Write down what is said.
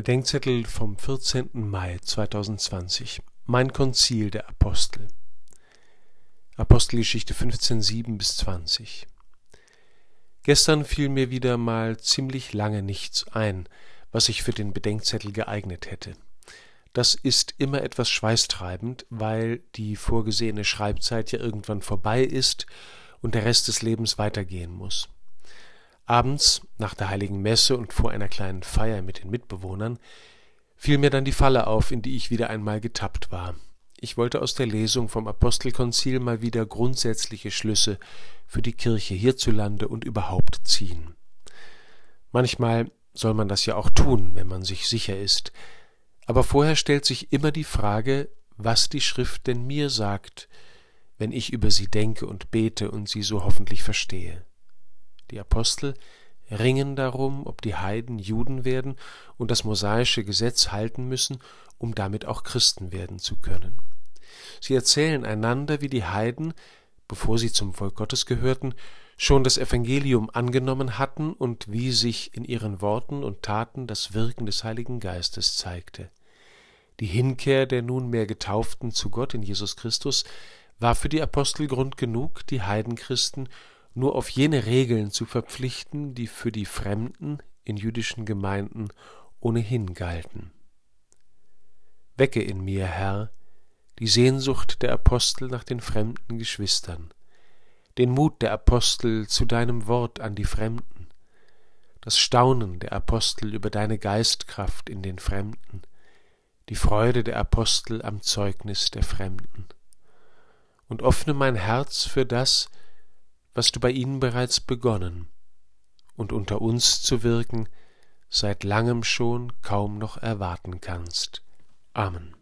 Bedenkzettel vom 14. Mai 2020 Mein Konzil der Apostel Apostelgeschichte 15, 7 bis 20 Gestern fiel mir wieder mal ziemlich lange nichts ein, was sich für den Bedenkzettel geeignet hätte. Das ist immer etwas schweißtreibend, weil die vorgesehene Schreibzeit ja irgendwann vorbei ist und der Rest des Lebens weitergehen muss. Abends, nach der heiligen Messe und vor einer kleinen Feier mit den Mitbewohnern, fiel mir dann die Falle auf, in die ich wieder einmal getappt war. Ich wollte aus der Lesung vom Apostelkonzil mal wieder grundsätzliche Schlüsse für die Kirche hierzulande und überhaupt ziehen. Manchmal soll man das ja auch tun, wenn man sich sicher ist, aber vorher stellt sich immer die Frage, was die Schrift denn mir sagt, wenn ich über sie denke und bete und sie so hoffentlich verstehe. Die Apostel ringen darum, ob die Heiden Juden werden und das mosaische Gesetz halten müssen, um damit auch Christen werden zu können. Sie erzählen einander, wie die Heiden, bevor sie zum Volk Gottes gehörten, schon das Evangelium angenommen hatten und wie sich in ihren Worten und Taten das Wirken des Heiligen Geistes zeigte. Die Hinkehr der nunmehr Getauften zu Gott in Jesus Christus war für die Apostel Grund genug, die Heidenchristen nur auf jene Regeln zu verpflichten, die für die Fremden in jüdischen Gemeinden ohnehin galten. Wecke in mir, Herr, die Sehnsucht der Apostel nach den fremden Geschwistern, den Mut der Apostel zu deinem Wort an die Fremden, das Staunen der Apostel über deine Geistkraft in den Fremden, die Freude der Apostel am Zeugnis der Fremden. Und öffne mein Herz für das, was du bei ihnen bereits begonnen und unter uns zu wirken, seit langem schon kaum noch erwarten kannst. Amen.